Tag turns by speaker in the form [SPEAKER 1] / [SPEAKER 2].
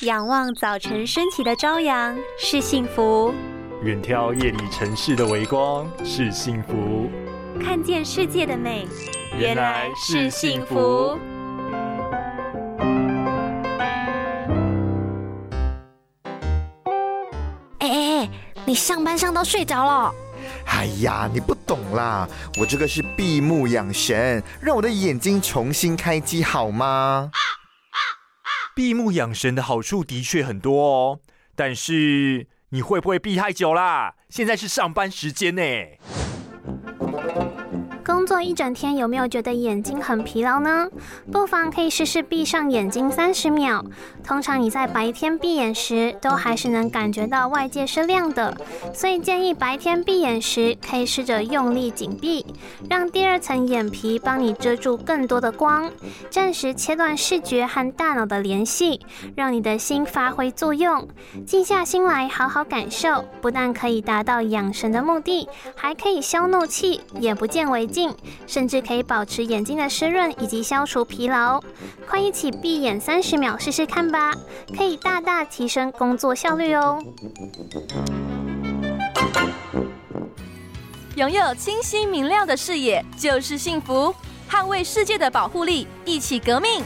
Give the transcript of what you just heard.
[SPEAKER 1] 仰望早晨升起的朝阳是幸福，
[SPEAKER 2] 远眺夜里城市的微光是幸福，
[SPEAKER 1] 看见世界的美原来是幸福。
[SPEAKER 3] 哎哎哎，你上班上到睡着了？
[SPEAKER 4] 哎呀，你不懂啦，我这个是闭目养神，让我的眼睛重新开机好吗？
[SPEAKER 2] 闭目养神的好处的确很多哦，但是你会不会闭太久啦？现在是上班时间呢。
[SPEAKER 3] 工作一整天，有没有觉得眼睛很疲劳呢？不妨可以试试闭上眼睛三十秒。通常你在白天闭眼时，都还是能感觉到外界是亮的，所以建议白天闭眼时，可以试着用力紧闭，让第二层眼皮帮你遮住更多的光，暂时切断视觉和大脑的联系，让你的心发挥作用。静下心来，好好感受，不但可以达到养神的目的，还可以消怒气，眼不见为净，甚至可以保持眼睛的湿润以及消除疲劳。快一起闭眼三十秒试试看吧，可以大大提升工作效率哦。
[SPEAKER 5] 拥有清晰明亮的视野就是幸福，捍卫世界的保护力，一起革命。